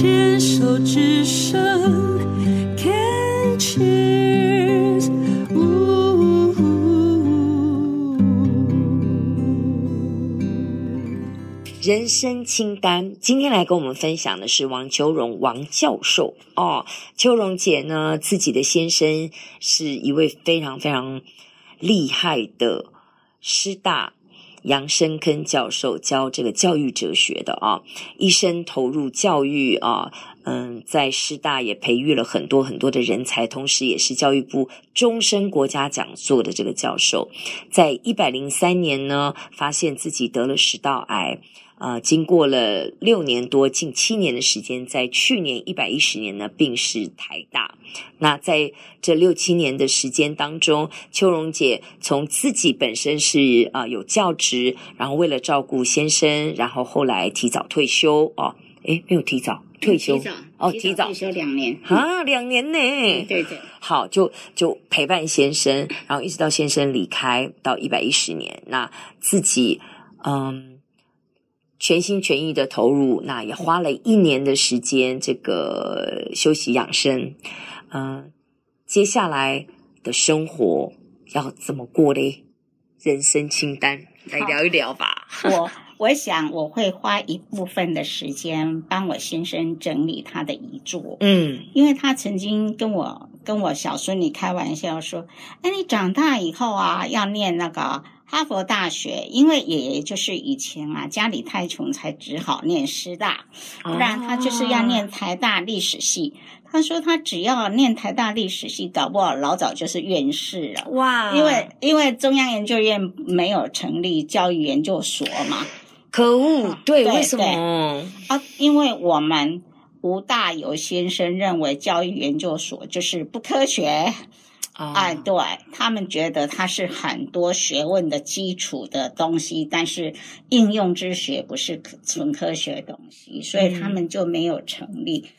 牵手之声，Can cheers，呜。人生清单，今天来跟我们分享的是王秋荣王教授哦。秋荣姐呢，自己的先生是一位非常非常厉害的师大。杨生根教授教这个教育哲学的啊，一生投入教育啊，嗯，在师大也培育了很多很多的人才，同时也是教育部终身国家讲座的这个教授，在一百零三年呢，发现自己得了食道癌。啊、呃，经过了六年多，近七年的时间，在去年一百一十年呢，病逝台大。那在这六七年的时间当中，秋荣姐从自己本身是啊、呃、有教职，然后为了照顾先生，然后后来提早退休哦，诶，没有提早退休，提早哦，提早退休两年啊，两年呢，对对，好，就就陪伴先生，然后一直到先生离开到一百一十年，那自己嗯。全心全意的投入，那也花了一年的时间，这个休息养生。嗯、呃，接下来的生活要怎么过嘞？人生清单来聊一聊吧。我我想我会花一部分的时间帮我先生整理他的遗嘱。嗯，因为他曾经跟我跟我小孙女开玩笑说：“哎，你长大以后啊，要念那个。”哈佛大学，因为爷爷就是以前啊，家里太穷，才只好念师大，不然他就是要念台大历史系。他说他只要念台大历史系，搞不好老早就是院士了。哇！因为因为中央研究院没有成立教育研究所嘛。可恶！对，对为什么？啊，因为我们吴大猷先生认为教育研究所就是不科学。Oh. 哎，对，他们觉得它是很多学问的基础的东西，但是应用之学不是纯科学的东西，所以他们就没有成立。嗯。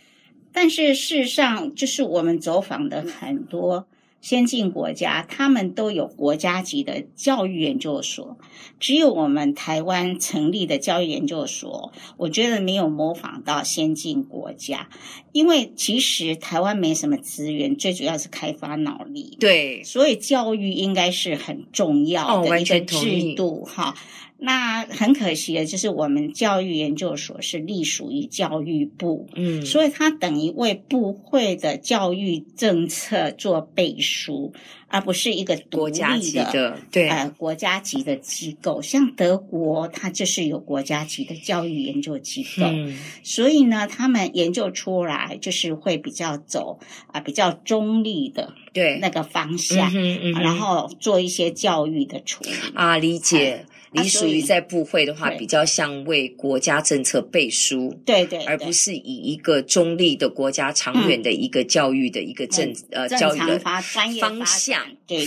但是事实上，就是我们走访的很多。先进国家，他们都有国家级的教育研究所，只有我们台湾成立的教育研究所，我觉得没有模仿到先进国家，因为其实台湾没什么资源，最主要是开发脑力，对，所以教育应该是很重要的一个制度，哈。那很可惜的，就是我们教育研究所是隶属于教育部，嗯，所以它等于为部会的教育政策做背书，而不是一个独立的国家级的，对，呃，国家级的机构。像德国，它就是有国家级的教育研究机构，嗯，所以呢，他们研究出来就是会比较走啊，呃，比较中立的，对。那个方向，嗯嗯，然后做一些教育的处理啊，理解。你属于在部会的话，比较像为国家政策背书，对对，而不是以一个中立的国家长远的一个教育的一个政呃教育的方向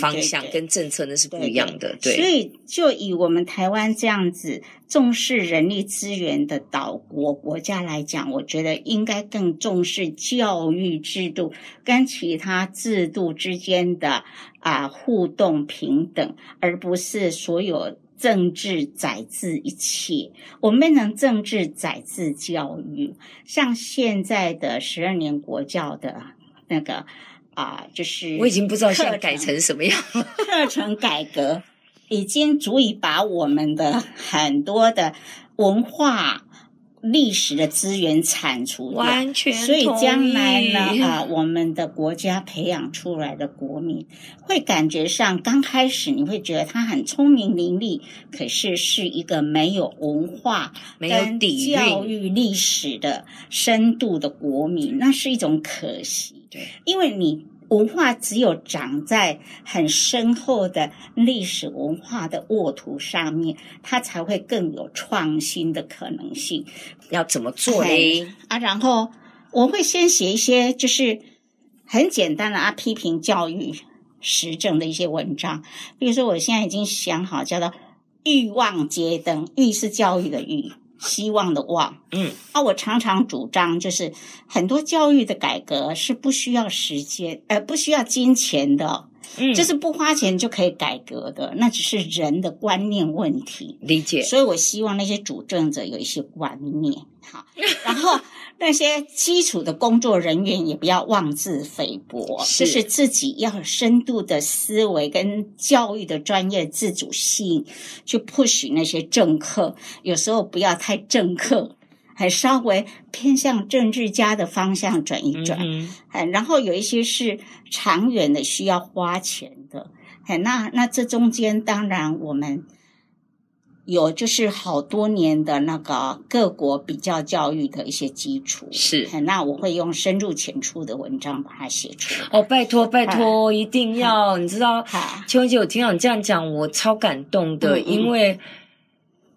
方向跟政策那是不一样的。对，所以就以我们台湾这样子重视人力资源的岛国国家来讲，我觉得应该更重视教育制度跟其他制度之间的啊互动平等，而不是所有。政治宰制一切，我们不能政治宰制教育。像现在的十二年国教的那个啊、呃，就是我已经不知道现在改成什么样了。课程改革已经足以把我们的很多的文化。历史的资源铲除掉，完全。所以将来呢，啊，我们的国家培养出来的国民，会感觉上刚开始你会觉得他很聪明伶俐，可是是一个没有文化、没有底教育历史的深度的国民，那是一种可惜。对，因为你。文化只有长在很深厚的历史文化的沃土上面，它才会更有创新的可能性。要怎么做呢？啊，然后我会先写一些就是很简单的啊，批评教育时政的一些文章。比如说，我现在已经想好叫做“欲望街灯”，欲是教育的欲。希望的望，嗯，啊，我常常主张，就是很多教育的改革是不需要时间，呃，不需要金钱的，嗯，就是不花钱就可以改革的，那只是人的观念问题。理解。所以我希望那些主政者有一些观念，好，然后那些基础的工作人员也不要妄自菲薄，是。就是自己要有深度的思维跟教育的专业自主性，去 push 那些政客，有时候不要太政客。还稍微偏向政治家的方向转一转，嗯哼，然后有一些是长远的需要花钱的，那那这中间当然我们有就是好多年的那个各国比较教育的一些基础，是，那我会用深入浅出的文章把它写出来。哦，拜托拜托，一定要，你知道，秋姐，我听到你这样讲，我超感动的，因为。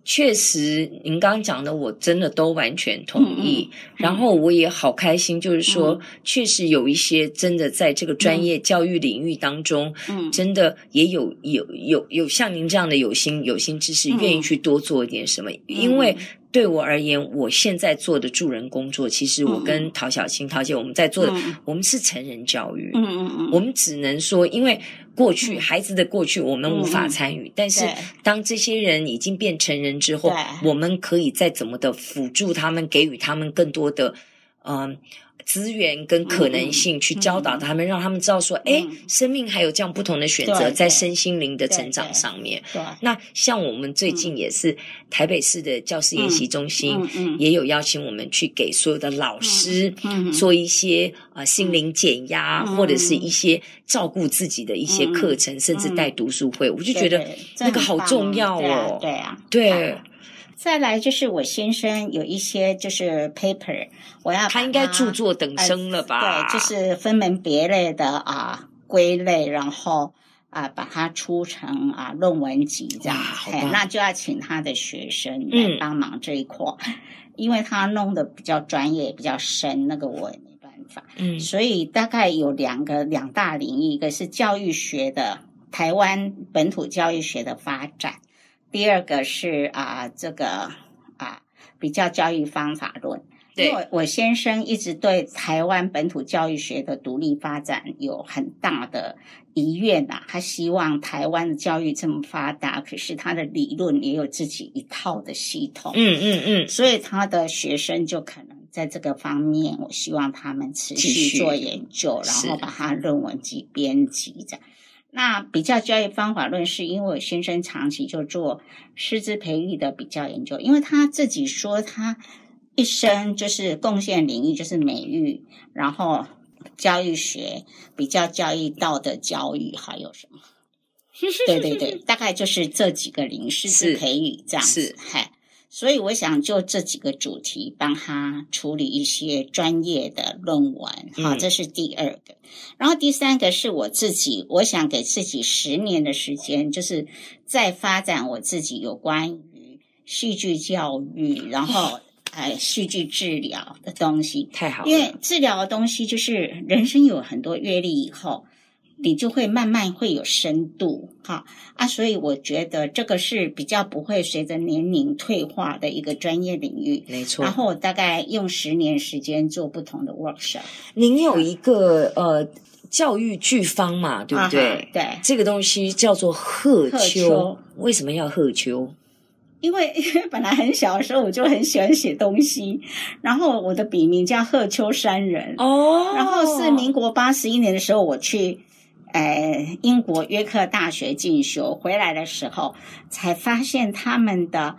确实，您刚刚讲的我真的都完全同意。然后我也好开心，就是说，嗯、确实有一些真的在这个专业教育领域当中，嗯，真的也有有有有像您这样的有心有心之士，愿意去多做一点什么，嗯、因为。对我而言，我现在做的助人工作，其实我跟陶小青、陶姐我们在做的，嗯、我们是成人教育。嗯嗯嗯，我们只能说，因为过去、嗯、孩子的过去我们无法参与，嗯、但是当这些人已经变成人之后，我们可以再怎么的辅助他们，给予他们更多的，嗯、呃。资源跟可能性去教导他们，让他们知道说，哎，生命还有这样不同的选择，在身心灵的成长上面。那像我们最近也是台北市的教师研习中心，也有邀请我们去给所有的老师做一些啊心灵减压或者是一些照顾自己的一些课程，甚至带读书会。我就觉得那个好重要哦。对啊，对。再来就是我先生有一些就是 paper，我要他，他应该著作等身了吧？呃、对，就是分门别类的啊归类，然后啊把它出成啊论文集这样。哎，那就要请他的学生来帮忙这一块，嗯、因为他弄的比较专业、比较深，那个我也没办法。嗯，所以大概有两个两大领域，一个是教育学的台湾本土教育学的发展。第二个是啊，这个啊，比较教育方法论。因为我先生一直对台湾本土教育学的独立发展有很大的遗愿呐。他希望台湾的教育这么发达，可是他的理论也有自己一套的系统。嗯嗯嗯。所以他的学生就可能在这个方面，我希望他们持续做研究，然后把他论文集编辑这样。那比较教育方法论，是因为我先生长期就做师资培育的比较研究，因为他自己说他一生就是贡献领域就是美育，然后教育学、比较教育、道德教育，还有什么？对对对，大概就是这几个领域师资培育这样子，是嗨。所以我想就这几个主题帮他处理一些专业的论文，好，这是第二个。然后第三个是我自己，我想给自己十年的时间，就是在发展我自己有关于戏剧教育，然后哎，戏剧治疗的东西。太好了，因为治疗的东西就是人生有很多阅历以后。你就会慢慢会有深度，哈啊，所以我觉得这个是比较不会随着年龄退化的一个专业领域，没错。然后我大概用十年时间做不同的 workshop。您有一个呃教育剧方嘛，对不对？对，这个东西叫做贺秋，为什么要贺秋？因为因为本来很小的时候我就很喜欢写东西，然后我的笔名叫贺秋山人哦，然后是民国八十一年的时候我去。呃，英国约克大学进修回来的时候，才发现他们的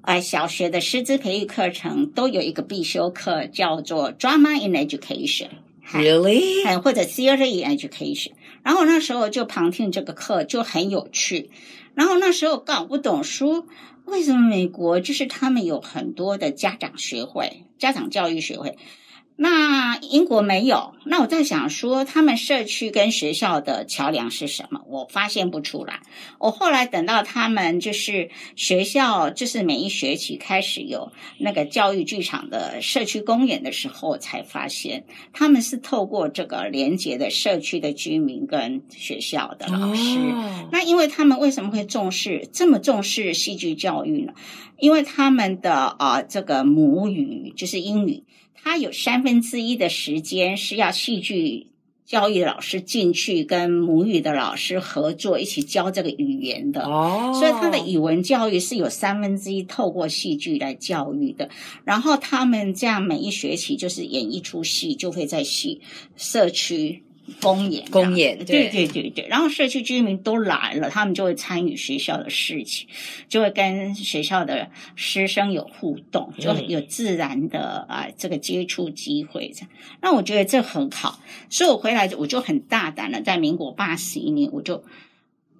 呃小学的师资培育课程都有一个必修课，叫做 Drama in Education，Really？或者 Theater in Education。然后那时候就旁听这个课，就很有趣。然后那时候搞不懂，说为什么美国就是他们有很多的家长学会、家长教育学会。那英国没有，那我在想说，他们社区跟学校的桥梁是什么？我发现不出来。我后来等到他们就是学校，就是每一学期开始有那个教育剧场的社区公演的时候，才发现他们是透过这个连接的社区的居民跟学校的老师。Oh. 那因为他们为什么会重视这么重视戏剧教育呢？因为他们的啊、呃，这个母语就是英语。他有三分之一的时间是要戏剧教育老师进去跟母语的老师合作，一起教这个语言的。哦，所以他的语文教育是有三分之一透过戏剧来教育的。然后他们这样每一学期就是演一出戏，就会在戏社区。公演，公演，对对对对，然后社区居民都来了，他们就会参与学校的事情，就会跟学校的师生有互动，就有自然的啊这个接触机会。这样那我觉得这很好，所以我回来我就很大胆了，在民国八十一年，我就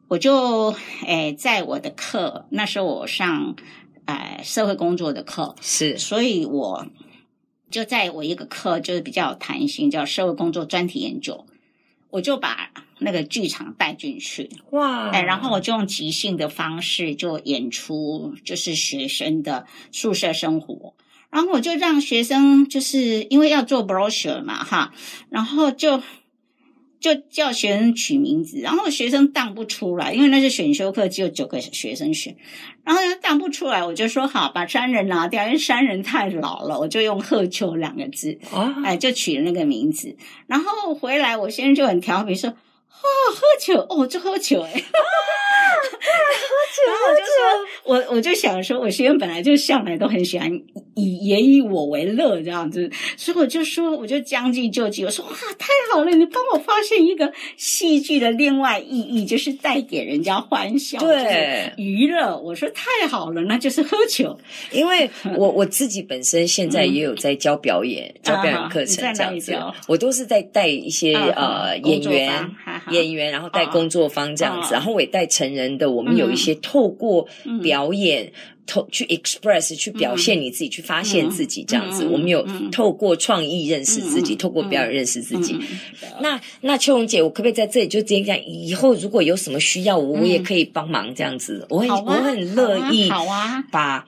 我就诶在我的课，那时候我上哎社会工作的课，是，所以我就在我一个课就是比较有弹性，叫社会工作专题研究。我就把那个剧场带进去，哇！哎，然后我就用即兴的方式就演出，就是学生的宿舍生活。然后我就让学生，就是因为要做 brochure 嘛，哈，然后就。就叫学生取名字，然后学生当不出来，因为那是选修课，只有九个学生选，然后当不出来，我就说好，把山人拿掉，因为山人太老了，我就用鹤秋两个字，哦、哎，就取了那个名字。然后回来，我先生就很调皮说，啊、哦，喝酒，哦，就喝酒，哎。然后我就说，我我就想说，我学生本来就向来都很喜欢以也以我为乐这样子，所以我就说，我就将计就计，我说哇，太好了，你帮我发现一个戏剧的另外意义，就是带给人家欢笑，对，娱乐。我说太好了，那就是喝酒。因为我我自己本身现在也有在教表演，教表演课程这样子，我都是在带一些呃演员演员，然后带工作方这样子，然后我也带成人的，我们有一些。透过表演，透去 express，去表现你自己，去发现自己，这样子。我们有透过创意认识自己，透过表演认识自己。那那秋荣姐，我可不可以在这里就直接讲，以后如果有什么需要，我我也可以帮忙这样子。我很我很乐意，好啊，把。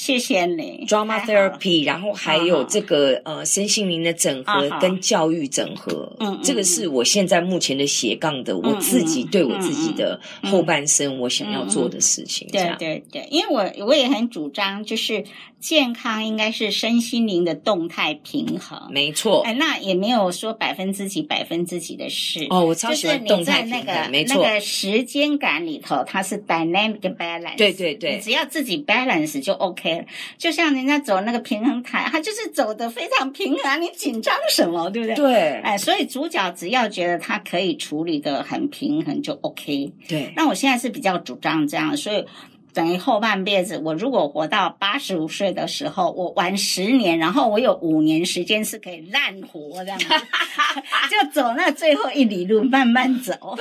谢谢你，Drama Therapy，然后还有这个呃身心灵的整合跟教育整合，嗯，这个是我现在目前的斜杠的我自己对我自己的后半生我想要做的事情。对对对，因为我我也很主张，就是健康应该是身心灵的动态平衡。没错，哎，那也没有说百分之几百分之几的事。哦，我超喜欢动态平衡。没错，那个时间感里头，它是 dynamic balance。对对对，你只要自己 balance 就 OK。就像人家走那个平衡台，他就是走的非常平衡，你紧张什么，对不对？对，哎，所以主角只要觉得他可以处理的很平衡就 OK。对，那我现在是比较主张这样，所以。等于后半辈子，我如果活到八十五岁的时候，我玩十年，然后我有五年时间是可以烂活这样子，就走那最后一里路，慢慢走，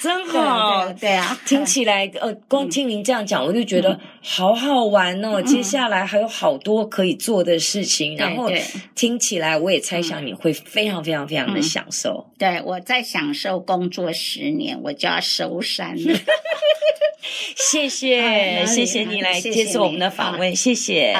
真好。对，对，对啊，听起来呃，光听您这样讲，嗯、我就觉得好好玩哦。嗯、接下来还有好多可以做的事情，嗯、然后听起来我也猜想你会非常非常非常的享受。嗯、对，我在享受工作十年，我就要收山了。谢谢，谢谢你来接受我们的访问，谢谢。